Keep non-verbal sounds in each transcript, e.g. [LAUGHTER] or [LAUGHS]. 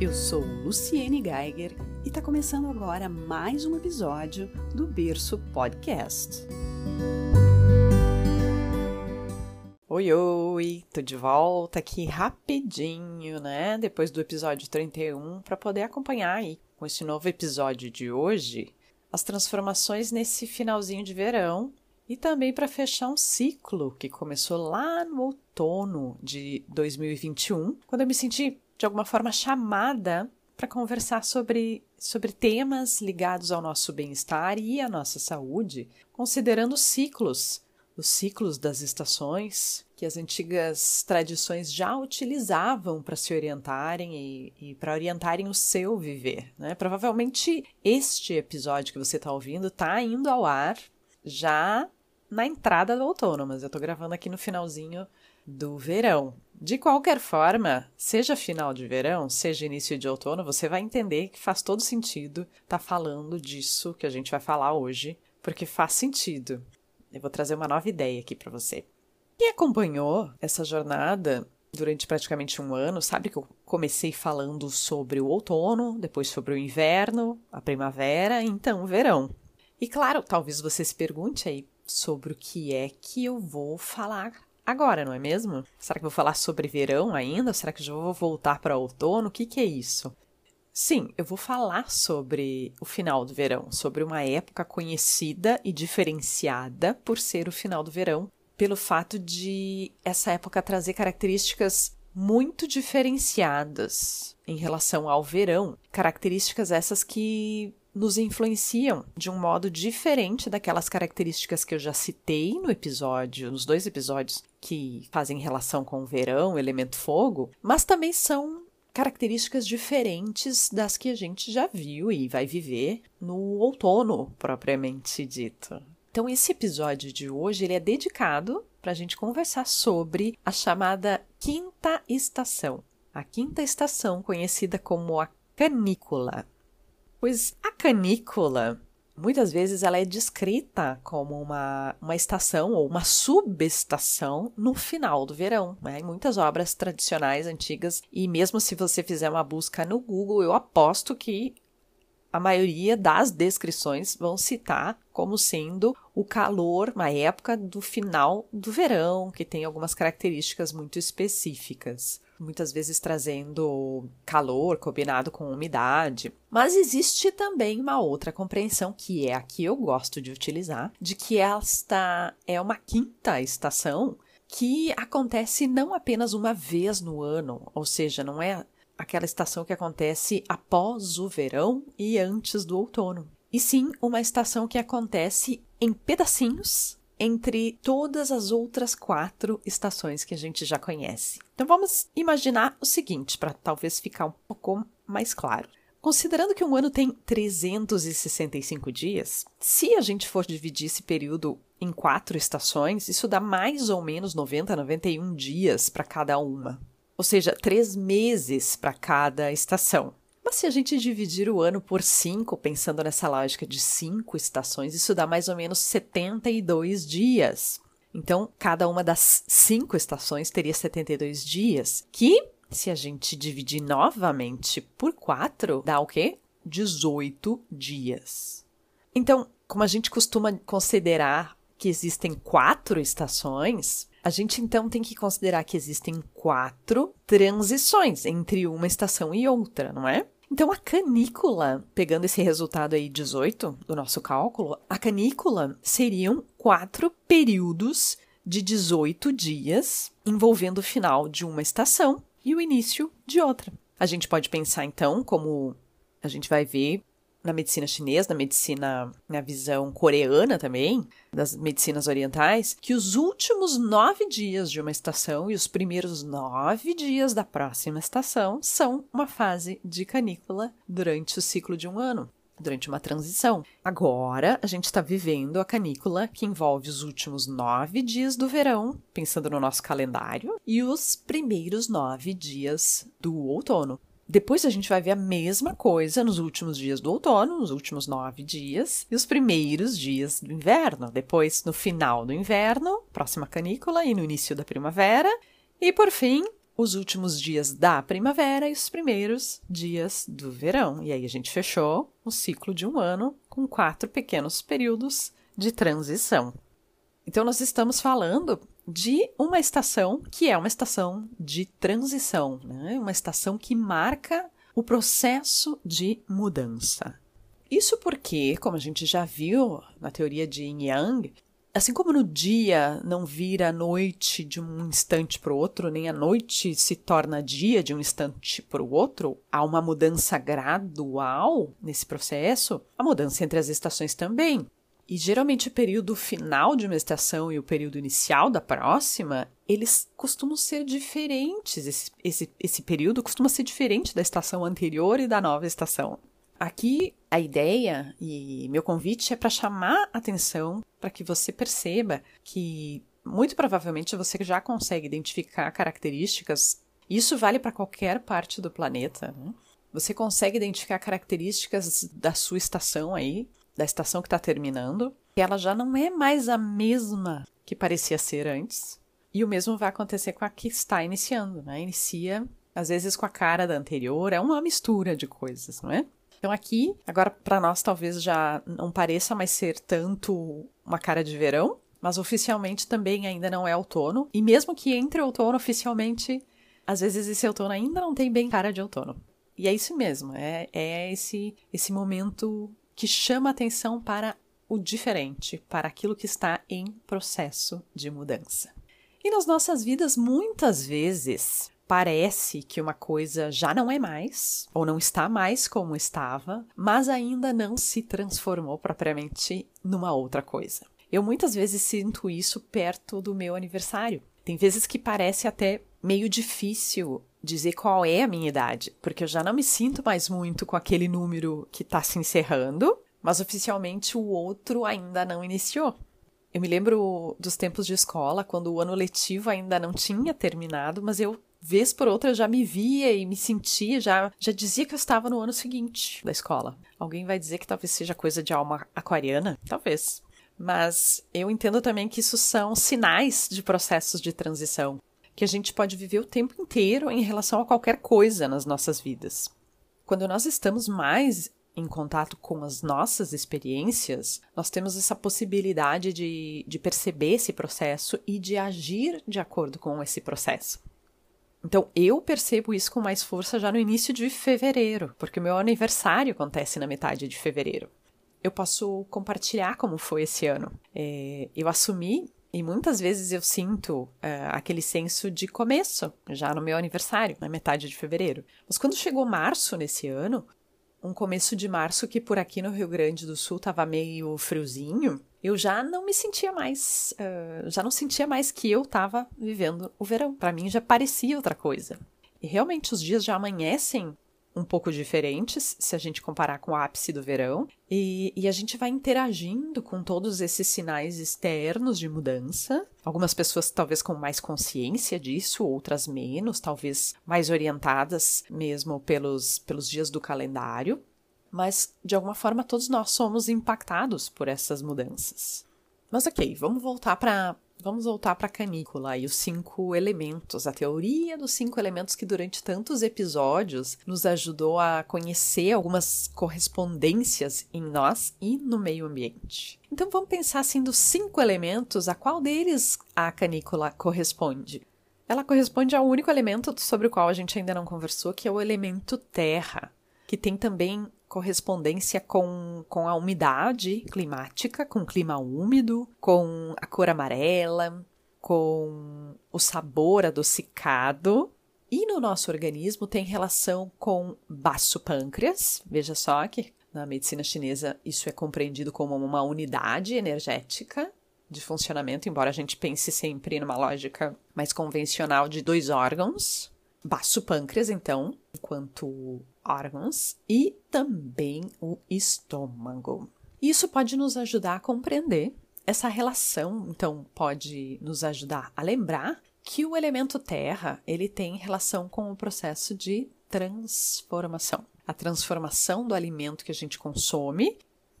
Eu sou Luciene Geiger e está começando agora mais um episódio do Berço Podcast. Oi, oi, tô de volta aqui rapidinho, né? Depois do episódio 31, para poder acompanhar aí com esse novo episódio de hoje as transformações nesse finalzinho de verão e também para fechar um ciclo que começou lá no outono de 2021, quando eu me senti de alguma forma chamada para conversar sobre, sobre temas ligados ao nosso bem-estar e à nossa saúde, considerando ciclos, os ciclos das estações que as antigas tradições já utilizavam para se orientarem e, e para orientarem o seu viver. Né? Provavelmente este episódio que você está ouvindo está indo ao ar já na entrada do outono, mas eu estou gravando aqui no finalzinho do verão. De qualquer forma, seja final de verão, seja início de outono, você vai entender que faz todo sentido estar tá falando disso que a gente vai falar hoje, porque faz sentido. Eu vou trazer uma nova ideia aqui para você. Quem acompanhou essa jornada durante praticamente um ano, sabe que eu comecei falando sobre o outono, depois sobre o inverno, a primavera, então o verão. E claro, talvez você se pergunte aí sobre o que é que eu vou falar agora, não é mesmo? Será que vou falar sobre verão ainda? Será que já vou voltar para outono? O que, que é isso? Sim, eu vou falar sobre o final do verão, sobre uma época conhecida e diferenciada por ser o final do verão, pelo fato de essa época trazer características muito diferenciadas em relação ao verão, características essas que nos influenciam de um modo diferente daquelas características que eu já citei no episódio, nos dois episódios que fazem relação com o verão, o elemento fogo, mas também são características diferentes das que a gente já viu e vai viver no outono propriamente dito. Então esse episódio de hoje ele é dedicado para a gente conversar sobre a chamada quinta estação. A quinta estação, conhecida como a canícula. Pois a canícula, muitas vezes ela é descrita como uma, uma estação ou uma subestação no final do verão. Né? Em muitas obras tradicionais antigas, e mesmo se você fizer uma busca no Google, eu aposto que a maioria das descrições vão citar como sendo o calor, uma época do final do verão, que tem algumas características muito específicas muitas vezes trazendo calor combinado com umidade. Mas existe também uma outra compreensão, que é a que eu gosto de utilizar, de que esta é uma quinta estação que acontece não apenas uma vez no ano, ou seja, não é aquela estação que acontece após o verão e antes do outono, e sim uma estação que acontece em pedacinhos entre todas as outras quatro estações que a gente já conhece. Então vamos imaginar o seguinte, para talvez ficar um pouco mais claro. Considerando que um ano tem 365 dias, se a gente for dividir esse período em quatro estações, isso dá mais ou menos 90, 91 dias para cada uma. Ou seja, três meses para cada estação. Mas se a gente dividir o ano por cinco, pensando nessa lógica de cinco estações, isso dá mais ou menos 72 dias. Então, cada uma das cinco estações teria 72 dias, que, se a gente dividir novamente por quatro, dá o quê? 18 dias. Então, como a gente costuma considerar que existem quatro estações, a gente então tem que considerar que existem quatro transições entre uma estação e outra, não é? Então, a canícula, pegando esse resultado aí 18 do nosso cálculo, a canícula seriam quatro períodos de 18 dias envolvendo o final de uma estação e o início de outra. A gente pode pensar então, como a gente vai ver na medicina chinesa, na medicina, na visão coreana também, das medicinas orientais, que os últimos nove dias de uma estação e os primeiros nove dias da próxima estação são uma fase de canícula durante o ciclo de um ano durante uma transição. Agora, a gente está vivendo a canícula que envolve os últimos nove dias do verão, pensando no nosso calendário, e os primeiros nove dias do outono. Depois a gente vai ver a mesma coisa nos últimos dias do outono, nos últimos nove dias, e os primeiros dias do inverno. Depois, no final do inverno, próxima canícula, e no início da primavera. E por fim, os últimos dias da primavera e os primeiros dias do verão. E aí a gente fechou um ciclo de um ano com quatro pequenos períodos de transição. Então, nós estamos falando de uma estação que é uma estação de transição, né? uma estação que marca o processo de mudança. Isso porque, como a gente já viu na teoria de Yin Yang, assim como no dia não vira noite de um instante para o outro, nem a noite se torna dia de um instante para o outro, há uma mudança gradual nesse processo, a mudança entre as estações também. E geralmente o período final de uma estação e o período inicial da próxima, eles costumam ser diferentes. Esse, esse, esse período costuma ser diferente da estação anterior e da nova estação. Aqui a ideia e meu convite é para chamar atenção para que você perceba que muito provavelmente você já consegue identificar características. Isso vale para qualquer parte do planeta. Né? Você consegue identificar características da sua estação aí da estação que está terminando, que ela já não é mais a mesma que parecia ser antes. E o mesmo vai acontecer com a que está iniciando, né? Inicia, às vezes, com a cara da anterior, é uma mistura de coisas, não é? Então, aqui, agora para nós talvez já não pareça mais ser tanto uma cara de verão, mas oficialmente também ainda não é outono. E mesmo que entre outono oficialmente, às vezes esse outono ainda não tem bem cara de outono. E é isso mesmo, é, é esse, esse momento que chama atenção para o diferente, para aquilo que está em processo de mudança. E nas nossas vidas, muitas vezes, parece que uma coisa já não é mais, ou não está mais como estava, mas ainda não se transformou propriamente numa outra coisa. Eu muitas vezes sinto isso perto do meu aniversário. Tem vezes que parece até meio difícil dizer qual é a minha idade, porque eu já não me sinto mais muito com aquele número que está se encerrando, mas oficialmente o outro ainda não iniciou. Eu me lembro dos tempos de escola, quando o ano letivo ainda não tinha terminado, mas eu, vez por outra, já me via e me sentia, já, já dizia que eu estava no ano seguinte da escola. Alguém vai dizer que talvez seja coisa de alma aquariana? Talvez. Mas eu entendo também que isso são sinais de processos de transição que a gente pode viver o tempo inteiro em relação a qualquer coisa nas nossas vidas. Quando nós estamos mais em contato com as nossas experiências, nós temos essa possibilidade de, de perceber esse processo e de agir de acordo com esse processo. Então, eu percebo isso com mais força já no início de fevereiro, porque o meu aniversário acontece na metade de fevereiro. Eu posso compartilhar como foi esse ano. É, eu assumi e muitas vezes eu sinto uh, aquele senso de começo, já no meu aniversário, na metade de fevereiro. Mas quando chegou março nesse ano, um começo de março que por aqui no Rio Grande do Sul estava meio friozinho, eu já não me sentia mais, uh, já não sentia mais que eu estava vivendo o verão. Para mim já parecia outra coisa. E realmente os dias já amanhecem um pouco diferentes se a gente comparar com o ápice do verão, e, e, a gente vai interagindo com todos esses sinais externos de mudança. Algumas pessoas talvez com mais consciência disso, outras menos, talvez mais orientadas mesmo pelos, pelos dias do calendário. Mas, de alguma forma, todos nós somos impactados por essas mudanças. Mas ok, vamos voltar para Vamos voltar para a canícula e os cinco elementos, a teoria dos cinco elementos que durante tantos episódios nos ajudou a conhecer algumas correspondências em nós e no meio ambiente. Então vamos pensar assim dos cinco elementos, a qual deles a canícula corresponde? Ela corresponde ao único elemento sobre o qual a gente ainda não conversou, que é o elemento terra, que tem também correspondência com, com a umidade climática, com o clima úmido, com a cor amarela, com o sabor adocicado. E no nosso organismo tem relação com baço pâncreas. Veja só que na medicina chinesa isso é compreendido como uma unidade energética de funcionamento, embora a gente pense sempre numa lógica mais convencional de dois órgãos. Baço pâncreas, então, enquanto órgãos e também o estômago. Isso pode nos ajudar a compreender essa relação, então pode nos ajudar a lembrar que o elemento terra, ele tem relação com o processo de transformação. A transformação do alimento que a gente consome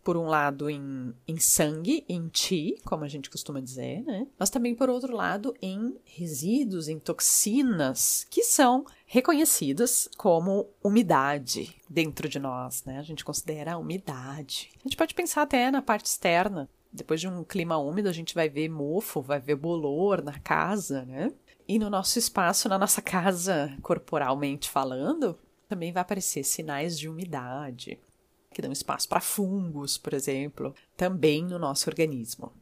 por um lado, em, em sangue, em ti, como a gente costuma dizer, né? Mas também, por outro lado, em resíduos, em toxinas, que são reconhecidas como umidade dentro de nós, né? A gente considera a umidade. A gente pode pensar até na parte externa. Depois de um clima úmido, a gente vai ver mofo, vai ver bolor na casa, né? E no nosso espaço, na nossa [LAUGHS] casa, corporalmente falando, também vai aparecer sinais de umidade, que dão espaço para fungos, por exemplo, também no nosso organismo.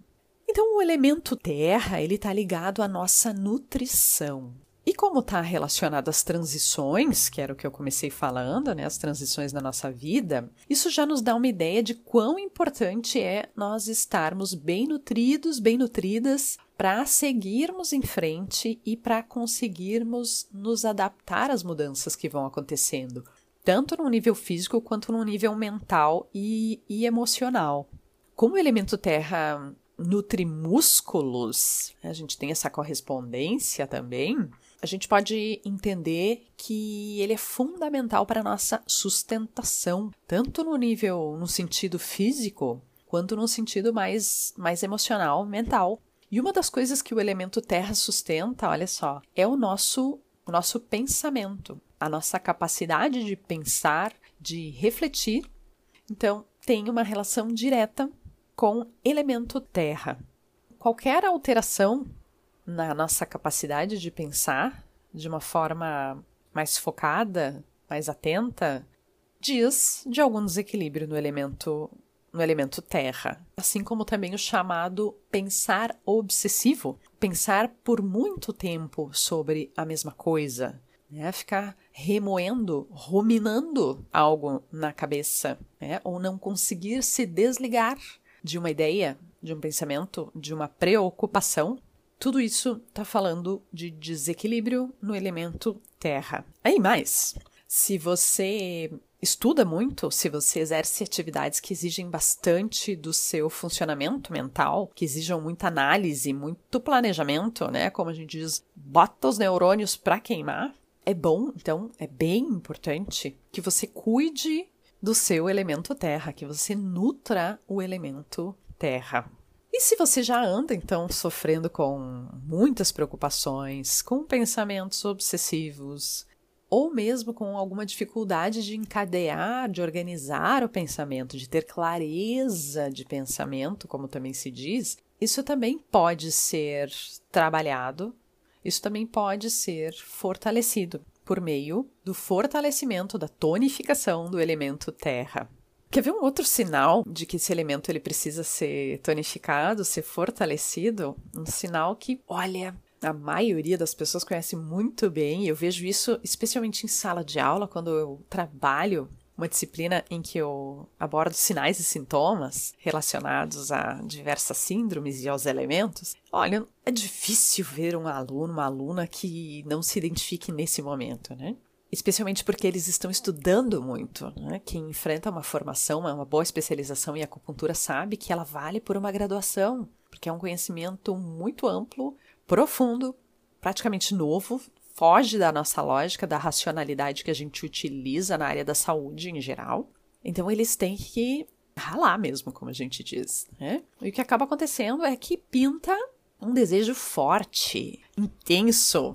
Então, o elemento terra, ele está ligado à nossa nutrição. E como está relacionado às transições, que era o que eu comecei falando, né, as transições na nossa vida, isso já nos dá uma ideia de quão importante é nós estarmos bem nutridos, bem nutridas, para seguirmos em frente e para conseguirmos nos adaptar às mudanças que vão acontecendo, tanto no nível físico quanto no nível mental e, e emocional. Como o elemento terra nutre músculos, a gente tem essa correspondência também a gente pode entender que ele é fundamental para a nossa sustentação, tanto no nível, no sentido físico, quanto no sentido mais, mais emocional, mental. E uma das coisas que o elemento terra sustenta, olha só, é o nosso, o nosso pensamento, a nossa capacidade de pensar, de refletir. Então, tem uma relação direta com elemento terra. Qualquer alteração na nossa capacidade de pensar de uma forma mais focada, mais atenta, diz de algum desequilíbrio no elemento no elemento terra, assim como também o chamado pensar obsessivo, pensar por muito tempo sobre a mesma coisa, né? ficar remoendo, ruminando algo na cabeça, né? ou não conseguir se desligar de uma ideia, de um pensamento, de uma preocupação tudo isso está falando de desequilíbrio no elemento terra. Aí mais, se você estuda muito, se você exerce atividades que exigem bastante do seu funcionamento mental, que exijam muita análise, muito planejamento, né? Como a gente diz, bota os neurônios para queimar. É bom, então, é bem importante que você cuide do seu elemento terra, que você nutra o elemento terra. E se você já anda, então, sofrendo com muitas preocupações, com pensamentos obsessivos, ou mesmo com alguma dificuldade de encadear, de organizar o pensamento, de ter clareza de pensamento, como também se diz, isso também pode ser trabalhado, isso também pode ser fortalecido por meio do fortalecimento da tonificação do elemento terra. Quer ver um outro sinal de que esse elemento ele precisa ser tonificado, ser fortalecido? Um sinal que, olha, a maioria das pessoas conhece muito bem. Eu vejo isso especialmente em sala de aula, quando eu trabalho uma disciplina em que eu abordo sinais e sintomas relacionados a diversas síndromes e aos elementos. Olha, é difícil ver um aluno, uma aluna que não se identifique nesse momento, né? especialmente porque eles estão estudando muito. Né? Quem enfrenta uma formação, uma boa especialização em acupuntura sabe que ela vale por uma graduação, porque é um conhecimento muito amplo, profundo, praticamente novo, foge da nossa lógica, da racionalidade que a gente utiliza na área da saúde em geral. Então eles têm que ralar mesmo, como a gente diz. Né? E o que acaba acontecendo é que pinta um desejo forte, intenso,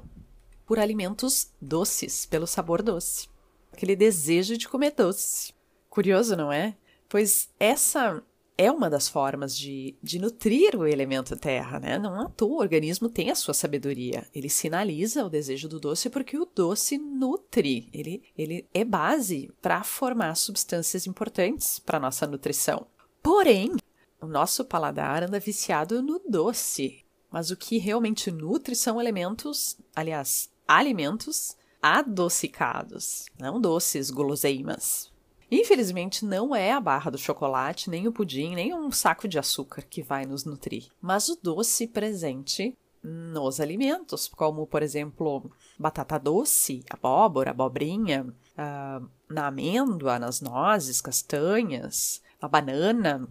por alimentos doces, pelo sabor doce. Aquele desejo de comer doce. Curioso, não é? Pois essa é uma das formas de, de nutrir o elemento terra, né? Não à toa, o organismo tem a sua sabedoria. Ele sinaliza o desejo do doce porque o doce nutre, ele, ele é base para formar substâncias importantes para a nossa nutrição. Porém, o nosso paladar anda viciado no doce. Mas o que realmente nutre são elementos, aliás, alimentos adocicados, não doces, guloseimas. Infelizmente, não é a barra do chocolate, nem o pudim, nem um saco de açúcar que vai nos nutrir, mas o doce presente nos alimentos, como, por exemplo, batata doce, abóbora, abobrinha, uh, na amêndoa, nas nozes, castanhas, a banana,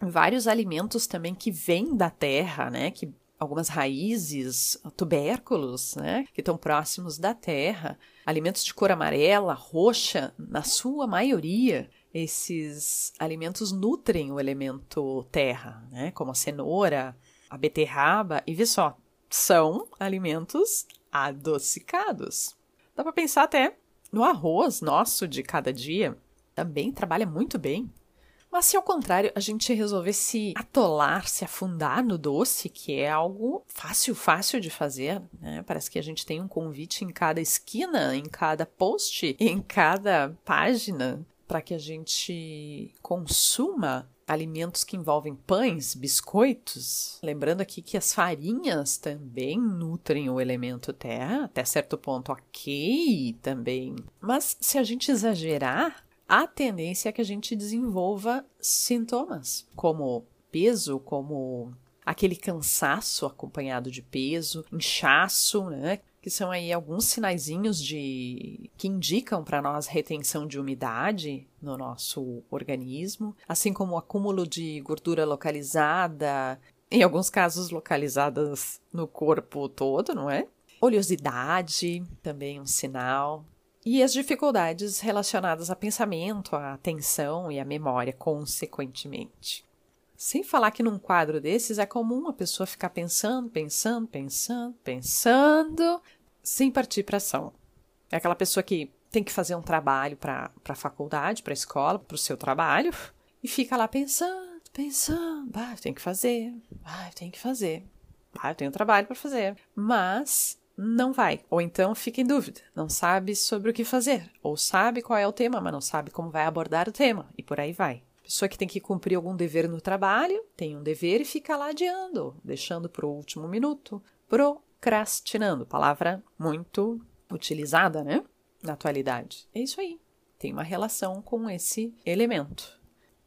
vários alimentos também que vêm da terra, né, que algumas raízes, tubérculos, né, que estão próximos da terra, alimentos de cor amarela, roxa, na sua maioria, esses alimentos nutrem o elemento terra, né, como a cenoura, a beterraba e vê só, são alimentos adocicados. Dá para pensar até no arroz nosso de cada dia, também trabalha muito bem mas se ao contrário a gente resolver se atolar, se afundar no doce, que é algo fácil, fácil de fazer, né? Parece que a gente tem um convite em cada esquina, em cada post, em cada página, para que a gente consuma alimentos que envolvem pães, biscoitos. Lembrando aqui que as farinhas também nutrem o elemento terra, até certo ponto, ok também. Mas se a gente exagerar, a tendência é que a gente desenvolva sintomas, como peso, como aquele cansaço acompanhado de peso, inchaço, né? Que são aí alguns sinaizinhos de que indicam para nós retenção de umidade no nosso organismo, assim como o acúmulo de gordura localizada, em alguns casos localizadas no corpo todo, não é? Oleosidade, também um sinal e as dificuldades relacionadas a pensamento, à atenção e à memória, consequentemente. Sem falar que num quadro desses é comum a pessoa ficar pensando, pensando, pensando, pensando, sem partir para ação. É aquela pessoa que tem que fazer um trabalho para a faculdade, para a escola, para o seu trabalho, e fica lá pensando, pensando, ah, tem que fazer, ah, tem que fazer, ah, eu tenho trabalho para fazer. Mas não vai. Ou então fica em dúvida, não sabe sobre o que fazer. Ou sabe qual é o tema, mas não sabe como vai abordar o tema. E por aí vai. Pessoa que tem que cumprir algum dever no trabalho, tem um dever e fica lá adiando, deixando para o último minuto. Procrastinando, palavra muito utilizada, né? Na atualidade. É isso aí. Tem uma relação com esse elemento.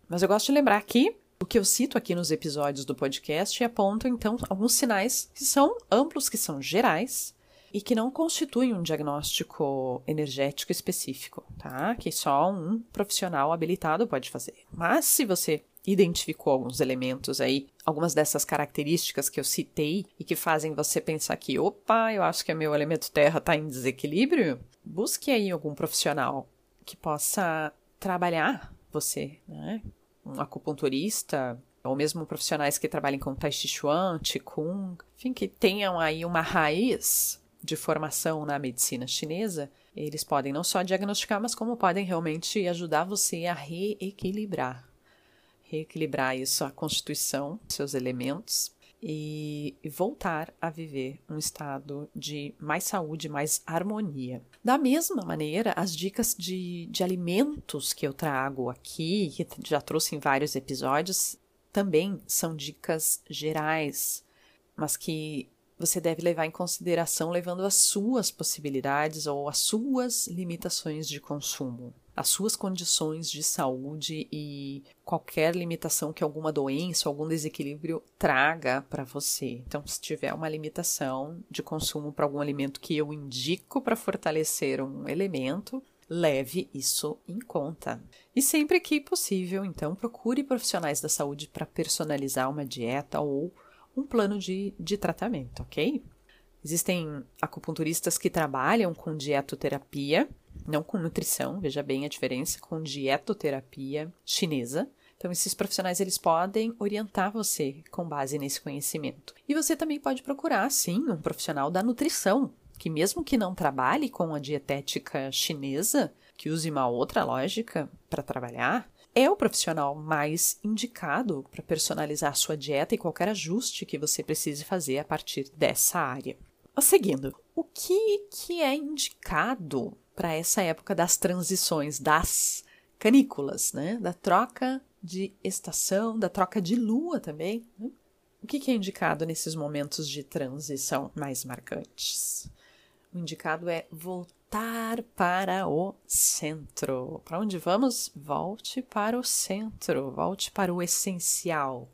Mas eu gosto de lembrar aqui o que eu cito aqui nos episódios do podcast e aponto então alguns sinais que são amplos, que são gerais, e que não constitui um diagnóstico energético específico, tá? Que só um profissional habilitado pode fazer. Mas se você identificou alguns elementos aí, algumas dessas características que eu citei e que fazem você pensar que, opa, eu acho que meu elemento terra está em desequilíbrio, busque aí algum profissional que possa trabalhar você, né? Um acupunturista, ou mesmo profissionais que trabalhem com Tai Chi Chuan, Qigong, enfim, que tenham aí uma raiz de formação na medicina chinesa, eles podem não só diagnosticar, mas como podem realmente ajudar você a reequilibrar. Reequilibrar isso, a constituição, seus elementos, e voltar a viver um estado de mais saúde, mais harmonia. Da mesma maneira, as dicas de, de alimentos que eu trago aqui, que já trouxe em vários episódios, também são dicas gerais, mas que você deve levar em consideração levando as suas possibilidades ou as suas limitações de consumo, as suas condições de saúde e qualquer limitação que alguma doença, algum desequilíbrio traga para você. Então, se tiver uma limitação de consumo para algum alimento que eu indico para fortalecer um elemento, leve isso em conta. E sempre que possível, então, procure profissionais da saúde para personalizar uma dieta ou um plano de, de tratamento, ok? Existem acupunturistas que trabalham com dietoterapia, não com nutrição, veja bem a diferença, com dietoterapia chinesa. Então, esses profissionais eles podem orientar você com base nesse conhecimento. E você também pode procurar, sim, um profissional da nutrição, que mesmo que não trabalhe com a dietética chinesa, que use uma outra lógica para trabalhar, é o profissional mais indicado para personalizar sua dieta e qualquer ajuste que você precise fazer a partir dessa área. Seguindo, o que, que é indicado para essa época das transições, das canículas, né? da troca de estação, da troca de lua também? Né? O que, que é indicado nesses momentos de transição mais marcantes? O indicado é voltar voltar para o centro. Para onde vamos? Volte para o centro, volte para o essencial.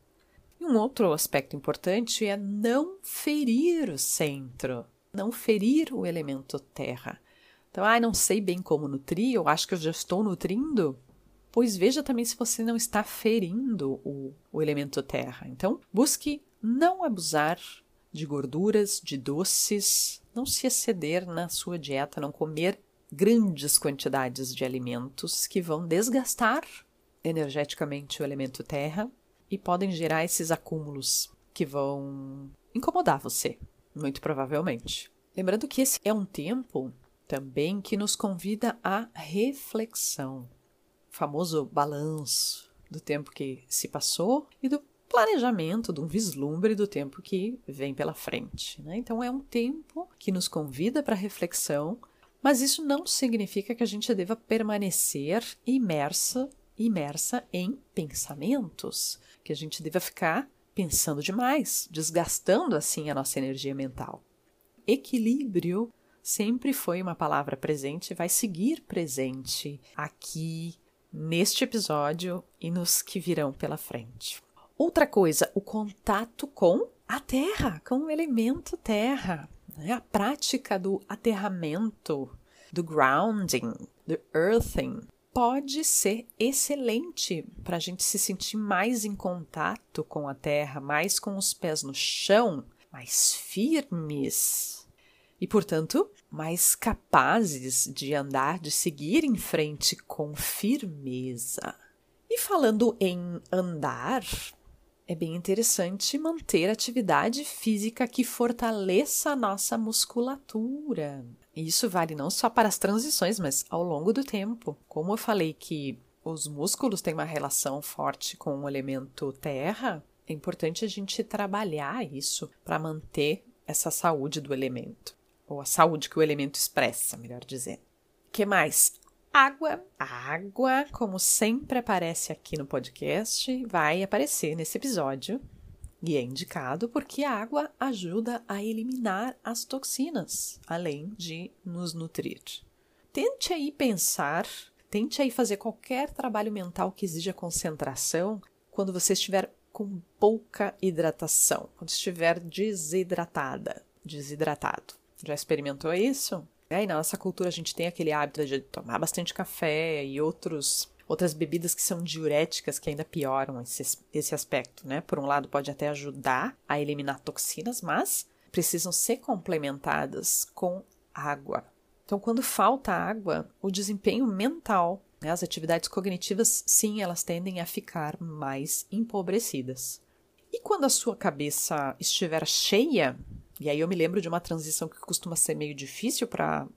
E um outro aspecto importante é não ferir o centro, não ferir o elemento terra. Então, ah, não sei bem como nutrir, eu acho que eu já estou nutrindo. Pois veja também se você não está ferindo o, o elemento terra. Então, busque não abusar de gorduras, de doces, não se exceder na sua dieta, não comer grandes quantidades de alimentos que vão desgastar energeticamente o elemento terra e podem gerar esses acúmulos que vão incomodar você, muito provavelmente. Lembrando que esse é um tempo também que nos convida à reflexão, o famoso balanço do tempo que se passou e do planejamento, de um vislumbre do tempo que vem pela frente. Né? Então, é um tempo que nos convida para reflexão, mas isso não significa que a gente deva permanecer imersa, imersa em pensamentos, que a gente deva ficar pensando demais, desgastando assim a nossa energia mental. Equilíbrio sempre foi uma palavra presente e vai seguir presente aqui neste episódio e nos que virão pela frente. Outra coisa, o contato com a terra, com o elemento terra. Né? A prática do aterramento, do grounding, do earthing, pode ser excelente para a gente se sentir mais em contato com a terra, mais com os pés no chão, mais firmes e, portanto, mais capazes de andar, de seguir em frente com firmeza. E falando em andar, é bem interessante manter atividade física que fortaleça a nossa musculatura. E isso vale não só para as transições, mas ao longo do tempo. Como eu falei que os músculos têm uma relação forte com o elemento terra, é importante a gente trabalhar isso para manter essa saúde do elemento, ou a saúde que o elemento expressa, melhor dizendo. O que mais? Água. A água, como sempre aparece aqui no podcast, vai aparecer nesse episódio. E é indicado porque a água ajuda a eliminar as toxinas, além de nos nutrir. Tente aí pensar, tente aí fazer qualquer trabalho mental que exija concentração quando você estiver com pouca hidratação, quando estiver desidratada, desidratado. Já experimentou isso? É, e na nossa cultura a gente tem aquele hábito de tomar bastante café e outros outras bebidas que são diuréticas que ainda pioram esse, esse aspecto, né? Por um lado, pode até ajudar a eliminar toxinas, mas precisam ser complementadas com água. Então, quando falta água, o desempenho mental, né, as atividades cognitivas, sim, elas tendem a ficar mais empobrecidas. E quando a sua cabeça estiver cheia, e aí eu me lembro de uma transição que costuma ser meio difícil para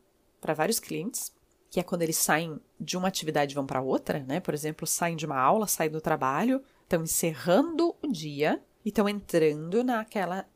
vários clientes, que é quando eles saem de uma atividade e vão para outra, né? Por exemplo, saem de uma aula, saem do trabalho, estão encerrando o dia e estão entrando naquela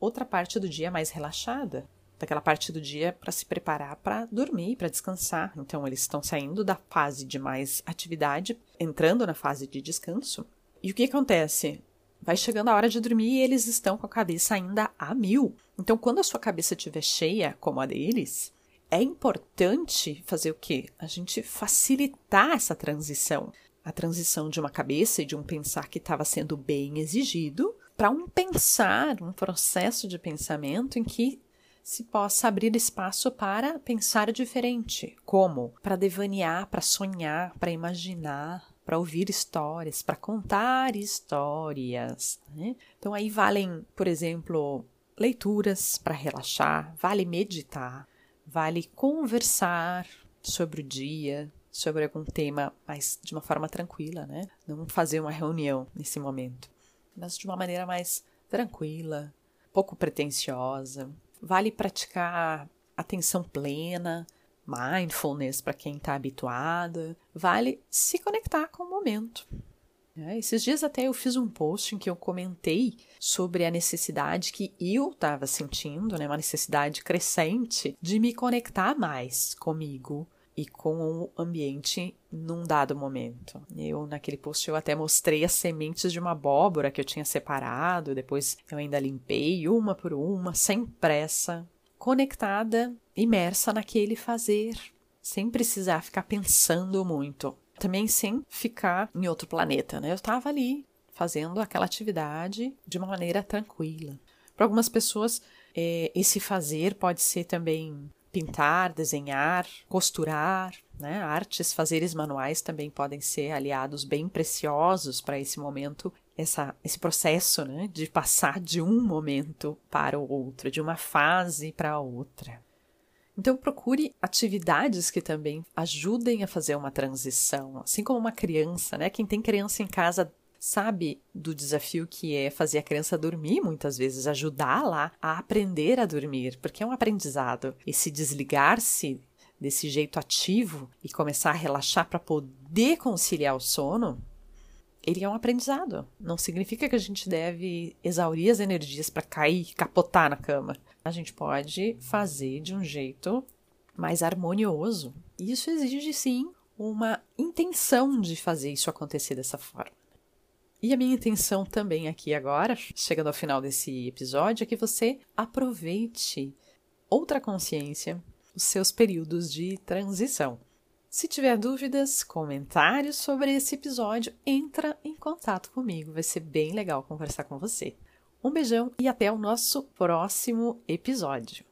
outra parte do dia mais relaxada, daquela parte do dia para se preparar para dormir, para descansar. Então eles estão saindo da fase de mais atividade, entrando na fase de descanso. E o que acontece? Vai chegando a hora de dormir e eles estão com a cabeça ainda a mil. Então, quando a sua cabeça estiver cheia, como a deles, é importante fazer o quê? A gente facilitar essa transição. A transição de uma cabeça e de um pensar que estava sendo bem exigido para um pensar, um processo de pensamento em que se possa abrir espaço para pensar diferente. Como? Para devanear, para sonhar, para imaginar, para ouvir histórias, para contar histórias. Né? Então, aí valem, por exemplo, leituras para relaxar, vale meditar, vale conversar sobre o dia, sobre algum tema, mas de uma forma tranquila, né? Não fazer uma reunião nesse momento, mas de uma maneira mais tranquila, pouco pretensiosa. Vale praticar atenção plena, mindfulness para quem está habituada, vale se conectar com o momento. É, esses dias até eu fiz um post em que eu comentei sobre a necessidade que eu estava sentindo, né, uma necessidade crescente de me conectar mais comigo e com o ambiente num dado momento. Eu naquele post eu até mostrei as sementes de uma abóbora que eu tinha separado, depois eu ainda limpei uma por uma, sem pressa, conectada, imersa naquele fazer, sem precisar ficar pensando muito. Também sem ficar em outro planeta, né? Eu estava ali fazendo aquela atividade de uma maneira tranquila. Para algumas pessoas, é, esse fazer pode ser também pintar, desenhar, costurar, né? Artes, fazeres manuais também podem ser aliados bem preciosos para esse momento essa, esse processo né, de passar de um momento para o outro, de uma fase para outra. Então, procure atividades que também ajudem a fazer uma transição, assim como uma criança, né? Quem tem criança em casa sabe do desafio que é fazer a criança dormir, muitas vezes ajudá-la a aprender a dormir, porque é um aprendizado. Esse desligar-se desse jeito ativo e começar a relaxar para poder conciliar o sono, ele é um aprendizado. Não significa que a gente deve exaurir as energias para cair, capotar na cama. A gente pode fazer de um jeito mais harmonioso. Isso exige sim uma intenção de fazer isso acontecer dessa forma. E a minha intenção também aqui agora, chegando ao final desse episódio, é que você aproveite outra consciência, os seus períodos de transição. Se tiver dúvidas, comentários sobre esse episódio, entra em contato comigo, vai ser bem legal conversar com você. Um beijão e até o nosso próximo episódio.